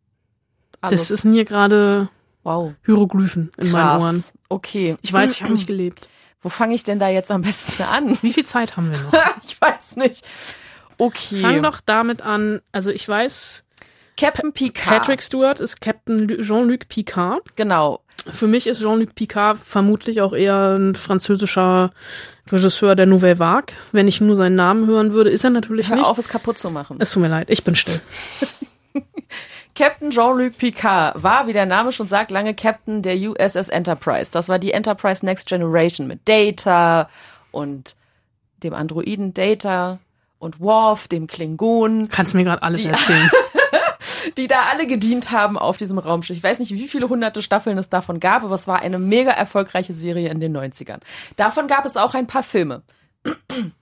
alles. Das ist mir gerade wow. Hieroglyphen in meinen Ohren. Krass. Okay. Ich weiß, ich habe nicht gelebt. Wo fange ich denn da jetzt am besten an? Wie viel Zeit haben wir noch? ich weiß nicht. Okay. Fang doch damit an. Also ich weiß, Captain Picard. Patrick Stewart ist Captain Lu- Jean-Luc Picard. Genau. Für mich ist Jean-Luc Picard vermutlich auch eher ein französischer Regisseur der Nouvelle Vague. Wenn ich nur seinen Namen hören würde, ist er natürlich Hör nicht. auf, es kaputt zu machen. Es tut mir leid, ich bin still. Captain Jean-Luc Picard war, wie der Name schon sagt, lange Captain der USS Enterprise. Das war die Enterprise Next Generation mit Data und dem Androiden Data und Worf, dem Klingon, Kannst mir gerade alles Die- erzählen. die da alle gedient haben auf diesem Raumschiff. Ich weiß nicht, wie viele hunderte Staffeln es davon gab, aber es war eine mega erfolgreiche Serie in den 90ern. Davon gab es auch ein paar Filme.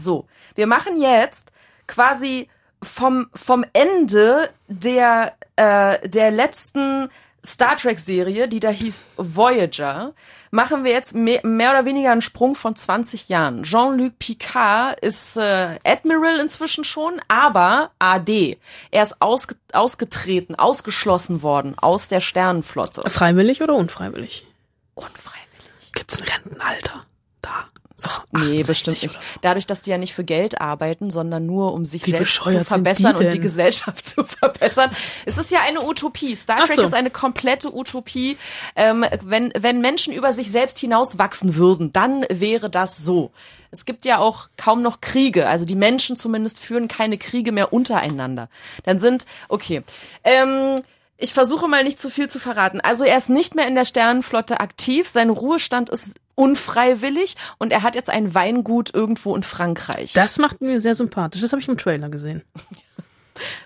So, wir machen jetzt quasi vom, vom Ende der, äh, der letzten Star Trek Serie, die da hieß Voyager, machen wir jetzt mehr, mehr oder weniger einen Sprung von 20 Jahren. Jean-Luc Picard ist äh, Admiral inzwischen schon, aber AD. Er ist ausge ausgetreten, ausgeschlossen worden aus der Sternenflotte. Freiwillig oder unfreiwillig? Unfreiwillig. Gibt's ein Rentenalter? Da. So, Nee, 68 bestimmt nicht. so. Dadurch, dass die ja nicht für Geld arbeiten, sondern nur um sich Wie selbst zu verbessern die und die? Gesellschaft zu verbessern. Es ist ja eine Utopie. Star Trek so. ist eine komplette Utopie. Ähm, wenn, wenn Menschen über sich selbst hinauswachsen würden, dann wäre das so. Es gibt ja auch kaum noch Kriege. Also die Menschen zumindest führen keine Kriege mehr untereinander. Dann sind, okay. Ähm, ich versuche mal nicht zu viel zu verraten. Also er ist nicht mehr in der Sternenflotte aktiv. Sein Ruhestand ist unfreiwillig und er hat jetzt ein Weingut irgendwo in Frankreich. Das macht mir sehr sympathisch. Das habe ich im Trailer gesehen.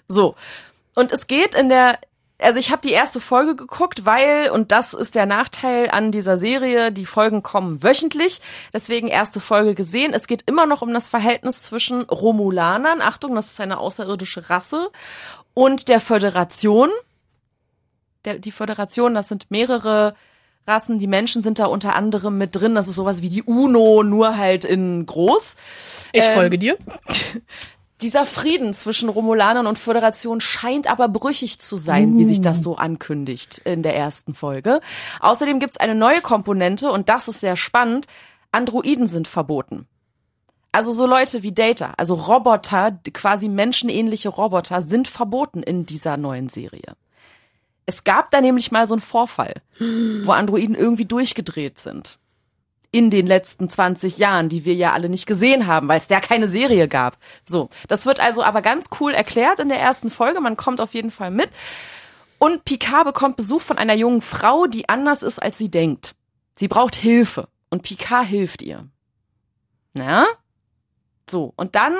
So. Und es geht in der also ich habe die erste Folge geguckt, weil, und das ist der Nachteil an dieser Serie, die Folgen kommen wöchentlich, deswegen erste Folge gesehen. Es geht immer noch um das Verhältnis zwischen Romulanern, Achtung, das ist eine außerirdische Rasse, und der Föderation. Der, die Föderation, das sind mehrere Rassen, die Menschen sind da unter anderem mit drin. Das ist sowas wie die UNO, nur halt in groß. Ich Ähm, folge dir. Dieser Frieden zwischen Romulanern und Föderation scheint aber brüchig zu sein, wie sich das so ankündigt in der ersten Folge. Außerdem gibt's eine neue Komponente und das ist sehr spannend. Androiden sind verboten. Also so Leute wie Data, also Roboter, quasi menschenähnliche Roboter, sind verboten in dieser neuen Serie. Es gab da nämlich mal so einen Vorfall, wo Androiden irgendwie durchgedreht sind. In den letzten 20 Jahren, die wir ja alle nicht gesehen haben, weil es da keine Serie gab. So, das wird also aber ganz cool erklärt in der ersten Folge. Man kommt auf jeden Fall mit. Und Picard bekommt Besuch von einer jungen Frau, die anders ist, als sie denkt. Sie braucht Hilfe und Picard hilft ihr. Na? So, und dann,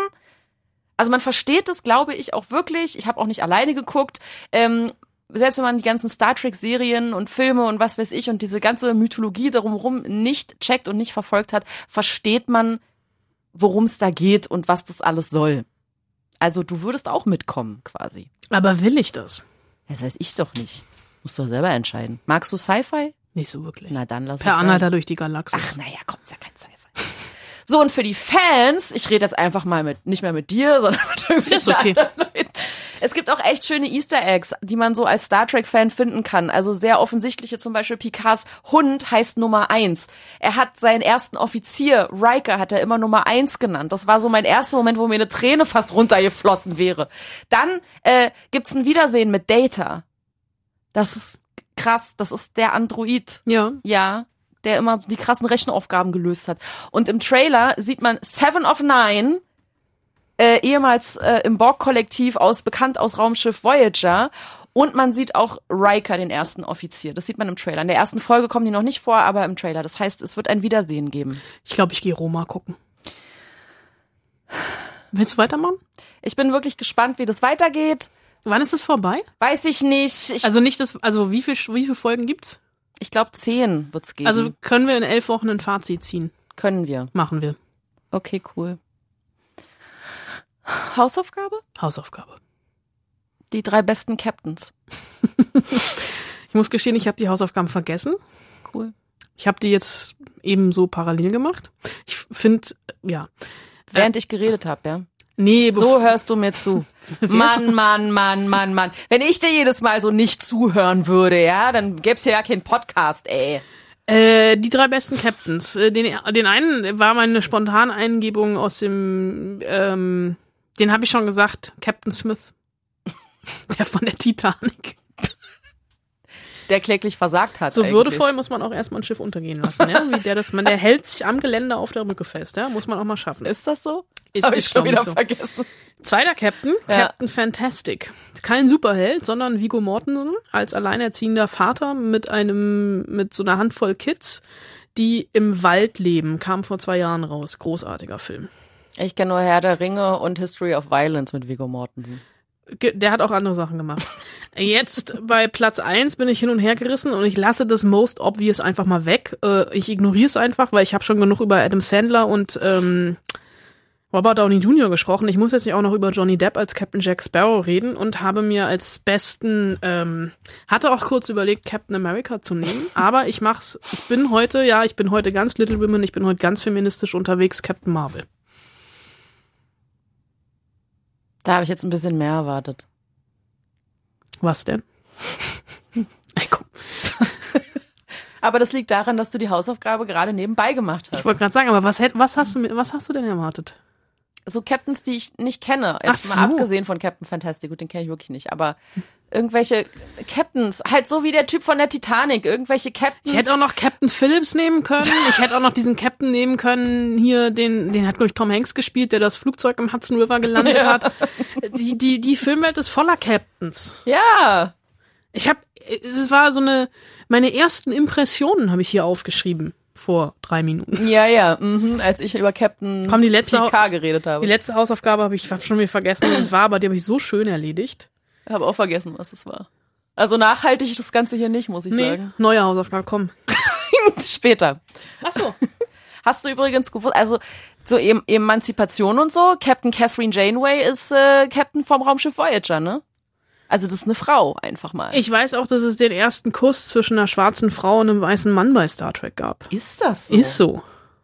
also man versteht es, glaube ich, auch wirklich. Ich habe auch nicht alleine geguckt. Ähm, selbst wenn man die ganzen Star Trek-Serien und Filme und was weiß ich und diese ganze Mythologie darum nicht checkt und nicht verfolgt hat, versteht man, worum es da geht und was das alles soll. Also du würdest auch mitkommen, quasi. Aber will ich das? Das weiß ich doch nicht. Musst du selber entscheiden. Magst du Sci-Fi? Nicht so wirklich. Na dann lass Per es. Anhalter durch die Galaxis. Ach, naja, komm, ist ja kein Sci-Fi. So, und für die Fans, ich rede jetzt einfach mal mit, nicht mehr mit dir, sondern mit irgendwelchen Ist okay. anderen Leuten. Es gibt auch echt schöne Easter Eggs, die man so als Star Trek-Fan finden kann. Also sehr offensichtliche, zum Beispiel Picards Hund heißt Nummer eins. Er hat seinen ersten Offizier, Riker, hat er immer Nummer eins genannt. Das war so mein erster Moment, wo mir eine Träne fast runtergeflossen wäre. Dann äh, gibt's ein Wiedersehen mit Data. Das ist krass, das ist der Android. Ja. Ja, der immer die krassen Rechenaufgaben gelöst hat. Und im Trailer sieht man Seven of Nine, äh, ehemals äh, im Borg-Kollektiv aus, bekannt aus Raumschiff Voyager. Und man sieht auch Riker, den ersten Offizier. Das sieht man im Trailer. In der ersten Folge kommen die noch nicht vor, aber im Trailer. Das heißt, es wird ein Wiedersehen geben. Ich glaube, ich gehe Roma gucken. Willst du weitermachen? Ich bin wirklich gespannt, wie das weitergeht. Wann ist es vorbei? Weiß ich nicht. Ich, Also nicht das, also wie viel, wie viele Folgen gibt's? ich glaube, zehn wird's geben. Also können wir in elf Wochen ein Fazit ziehen? können wir. Machen wir. Okay, cool. Hausaufgabe? Hausaufgabe. Die drei besten Captains. Ich muss gestehen, ich habe die Hausaufgaben vergessen. Cool. Ich habe die jetzt eben so parallel gemacht. Ich finde, ja. Während ich geredet habe, ja. Nee, So hörst du mir zu. Mann, Mann, Mann, Mann, Mann. Wenn ich dir jedes Mal so nicht zuhören würde, ja, dann gäb's ja keinen Podcast, ey. Äh, die drei besten Captains. Äh, Den, den einen war meine spontane Eingebung aus dem, ähm, den habe ich schon gesagt, Captain Smith. Der von der Titanic. Der kläglich versagt hat. So eigentlich. würdevoll muss man auch erstmal ein Schiff untergehen lassen, ja? Wie der das, man, der hält sich am Geländer auf der Rücke fest, ja? Muss man auch mal schaffen. Ist das so? Ist, Hab ich schon wieder so. vergessen. Zweiter Captain, Ja. Captain Fantastic. Kein Superheld, sondern Vigo Mortensen als alleinerziehender Vater mit einem, mit so einer Handvoll Kids, die im Wald leben, kam vor zwei Jahren raus. Großartiger Film. Ich kenne nur Herr der Ringe und History of Violence mit Viggo Mortensen. Der hat auch andere Sachen gemacht. Jetzt bei Platz eins bin ich hin und her gerissen und ich lasse das Most Obvious einfach mal weg. Äh, Ich ignoriere es einfach, weil ich habe schon genug über Adam Sandler und ähm, Robert Downey Jr. gesprochen. Ich muss jetzt nicht auch noch über Johnny Depp als Captain Jack Sparrow reden und habe mir als besten, ähm, hatte auch kurz überlegt, Captain America zu nehmen, aber ich mach's, ich bin heute, ja, ich bin heute ganz Little Women, ich bin heute ganz feministisch unterwegs, Captain Marvel. Da habe ich jetzt ein bisschen mehr erwartet. Was denn? Ey, komm. Aber das liegt daran, dass du die Hausaufgabe gerade nebenbei gemacht hast. Ich wollte gerade sagen, aber was, hätt- was, hast du, was hast du denn erwartet? so Captains, die ich nicht kenne. Ach Jetzt mal so. abgesehen von Captain Fantastic, gut, den kenne ich wirklich nicht, aber irgendwelche Captains, halt so wie der Typ von der Titanic, irgendwelche Captains. Ich hätte auch noch Captain Phillips nehmen können. Ich hätte auch noch diesen Captain nehmen können, hier, den, den hat, glaube ich, Tom Hanks gespielt, der das Flugzeug im Hudson River gelandet Ja. hat. Die, die, die Filmwelt ist voller Captains. Ja. Ich habe, es war so eine, meine ersten Impressionen habe ich hier aufgeschrieben vor drei Minuten. Ja, ja, mhm, als ich über Captain Komm, die letzte, PK geredet habe. die letzte Hausaufgabe habe ich hab schon wieder vergessen, was es war, aber die habe ich so schön erledigt. Habe auch vergessen, was es war. Also nachhaltig ist das Ganze hier nicht, muss ich Nee, sagen. neue Hausaufgabe, komm. Später. Ach so. Hast du übrigens gewusst, also so em Emanzipation und so, Captain Catherine Janeway ist äh, Captain vom Raumschiff Voyager, ne? Also das ist eine Frau, einfach mal. Ich weiß auch, dass es den ersten Kuss zwischen einer schwarzen Frau und einem weißen Mann bei Star Trek gab. Ist das so? Ist so.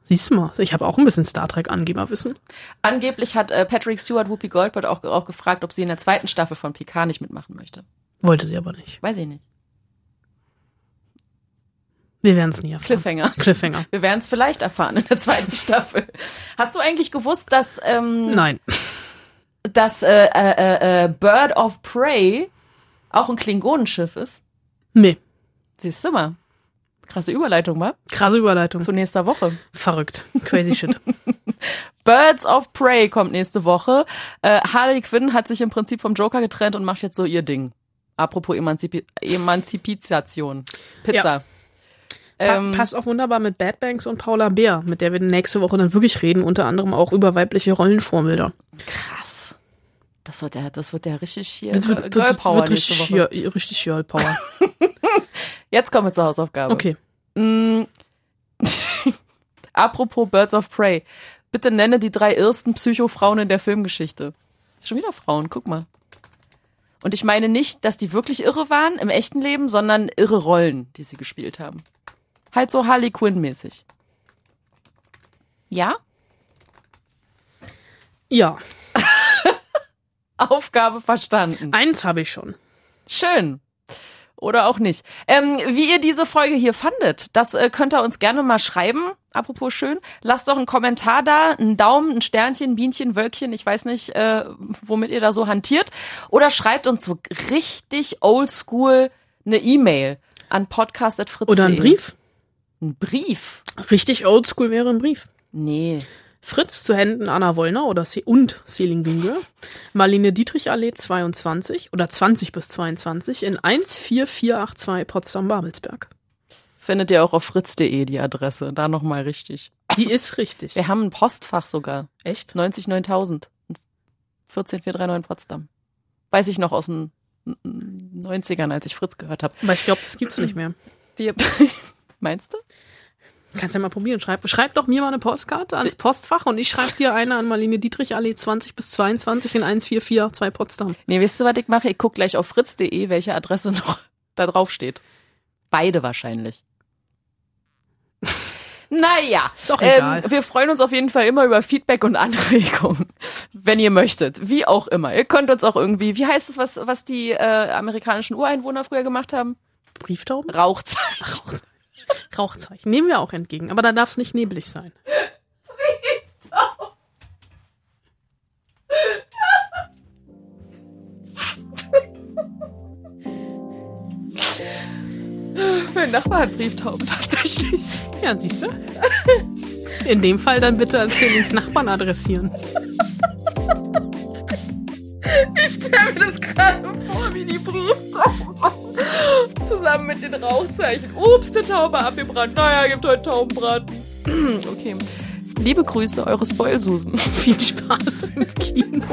Siehst du mal, ich habe auch ein bisschen Star Trek Angeberwissen. Angeblich hat äh, Patrick Stewart Whoopi Goldberg auch, auch gefragt, ob sie in der zweiten Staffel von Picard nicht mitmachen möchte. Wollte sie aber nicht. Weiß ich nicht. Wir werden es nie erfahren. Cliffhanger. Cliffhanger. Wir werden es vielleicht erfahren in der zweiten Staffel. Hast du eigentlich gewusst, dass ähm, Nein. dass äh, äh, äh, Bird of Prey auch ein Klingonenschiff ist? Nee. Siehst du mal. Krasse Überleitung, wa? Krasse Überleitung. Zu nächster Woche. Verrückt. Crazy shit. Birds of Prey kommt nächste Woche. Äh, Harley Quinn hat sich im Prinzip vom Joker getrennt und macht jetzt so ihr Ding. Apropos Emanzipi Emanzipation. Pizza. Ja. Ähm, passt auch wunderbar mit Bad Banks und Paula Bär, mit der wir nächste Woche dann wirklich reden, unter anderem auch über weibliche Rollenvorbilder. Krass. Das wird ja, das wird ja richtig hier Das wird, Girl das Power wird richtig. Girl- richtig Girl Power. Jetzt kommen wir zur Hausaufgabe. Okay. Mm. Apropos Birds of Prey. Bitte nenne die drei ersten Psycho-Frauen in der Filmgeschichte. Schon wieder Frauen, guck mal. Und ich meine nicht, dass die wirklich irre waren im echten Leben, sondern irre Rollen, die sie gespielt haben. Halt so Harley Quinn-mäßig. Ja? Ja. Aufgabe verstanden. Eins habe ich schon. Schön. Oder auch nicht. Ähm, wie ihr diese Folge hier fandet, das äh, könnt ihr uns gerne mal schreiben. Apropos schön. Lasst doch einen Kommentar da, einen Daumen, ein Sternchen, Bienchen, Wölkchen, ich weiß nicht, äh, womit ihr da so hantiert. Oder schreibt uns so richtig oldschool eine E-Mail an podcast.fritz.de. Oder ein Brief? Ein Brief? Richtig oldschool wäre ein Brief. Nee. Fritz zu Händen Anna Wollner oder Se und Selin Güngör. Marlene Dietrich Allee 22 oder 20 bis 22 in 14482 Potsdam-Babelsberg. Findet ihr auch auf fritz.de die Adresse. Da nochmal richtig. Die ist richtig. Wir haben ein Postfach sogar. Echt? 90 9000. 14439 Potsdam. Weiß ich noch aus den 90ern, als ich Fritz gehört habe. Aber ich glaube, das gibt's nicht mehr. Wir, meinst du? Kannst ja mal probieren. Schreib, schreib doch mir mal eine Postkarte ans Postfach und ich schreibe dir eine an Marlene Dietrich Allee 20 bis 22 in 14482 Potsdam. Nee, wisst ihr, was ich mache? Ich guck gleich auf fritz.de, welche Adresse noch da drauf steht. Beide wahrscheinlich. Naja, Ist doch egal. Ähm, wir freuen uns auf jeden Fall immer über Feedback und Anregungen, wenn ihr möchtet. Wie auch immer. Ihr könnt uns auch irgendwie, wie heißt es, was, was die äh, amerikanischen Ureinwohner früher gemacht haben? Brieftauben? Rauchzeichen. Rauchzeichen. Nehmen wir auch entgegen. Aber da darf es nicht neblig sein. Mein Nachbar hat Brieftauben tatsächlich. Ja, siehst du? In dem Fall dann bitte als Selins Nachbarn adressieren. Ich stelle mir das gerade vor, wie die Brieftauben zusammen mit den Rauchzeichen. Ups, die Taube abgebrannt. Naja, gibt heute Taubenbraten. Okay. Liebe Grüße, eure Spoilsusen. Viel Spaß im Kino.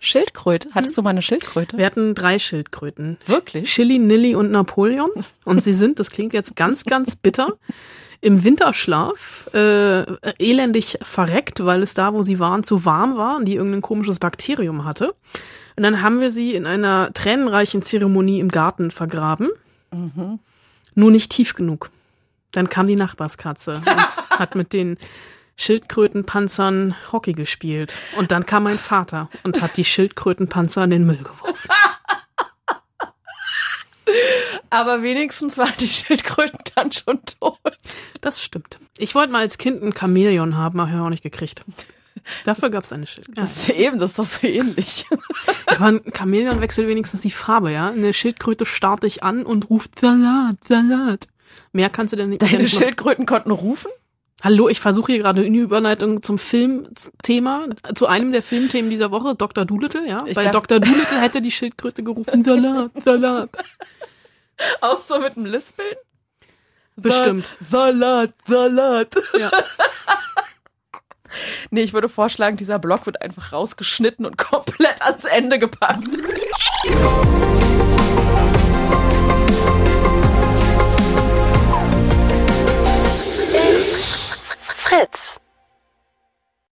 Schildkröte. Schildkröte. Hattest du mal eine Schildkröte? Wir hatten drei Schildkröten. Wirklich? Chili, Nilly und Napoleon. Und sie sind, das klingt jetzt ganz, ganz bitter, im Winterschlaf äh, elendig verreckt, weil es da, wo sie waren, zu warm war und die irgendein komisches Bakterium hatte. Und dann haben wir sie in einer tränenreichen Zeremonie im Garten vergraben. Mhm. Nur nicht tief genug. Dann kam die Nachbarskatze und hat mit den Schildkrötenpanzern Hockey gespielt. Und dann kam mein Vater und hat die Schildkrötenpanzer in den Müll geworfen. Aber wenigstens waren die Schildkröten dann schon tot. Das stimmt. Ich wollte mal als Kind ein Chamäleon haben, aber habe ich auch nicht gekriegt. Dafür gab es eine Schildkröte. Das ist eben, das ist doch so ähnlich. Aber ein Chamäleon wechselt wenigstens die Farbe, ja? Eine Schildkröte starrt dich an und ruft Salat, Salat. Mehr kannst du denn nicht. Deine Schildkröten konnten rufen? Hallo, ich versuche hier gerade eine Überleitung zum Filmthema, zu einem der Filmthemen dieser Woche, Dr. Doolittle, ja? Ich Bei dachte- Dr. Doolittle hätte die Schildkröte gerufen, Salat, Salat. Auch so mit dem Lispeln? Bestimmt. Salat, Salat. Ja. Nee, ich würde vorschlagen, dieser Block wird einfach rausgeschnitten und komplett ans Ende gepackt. Fritz.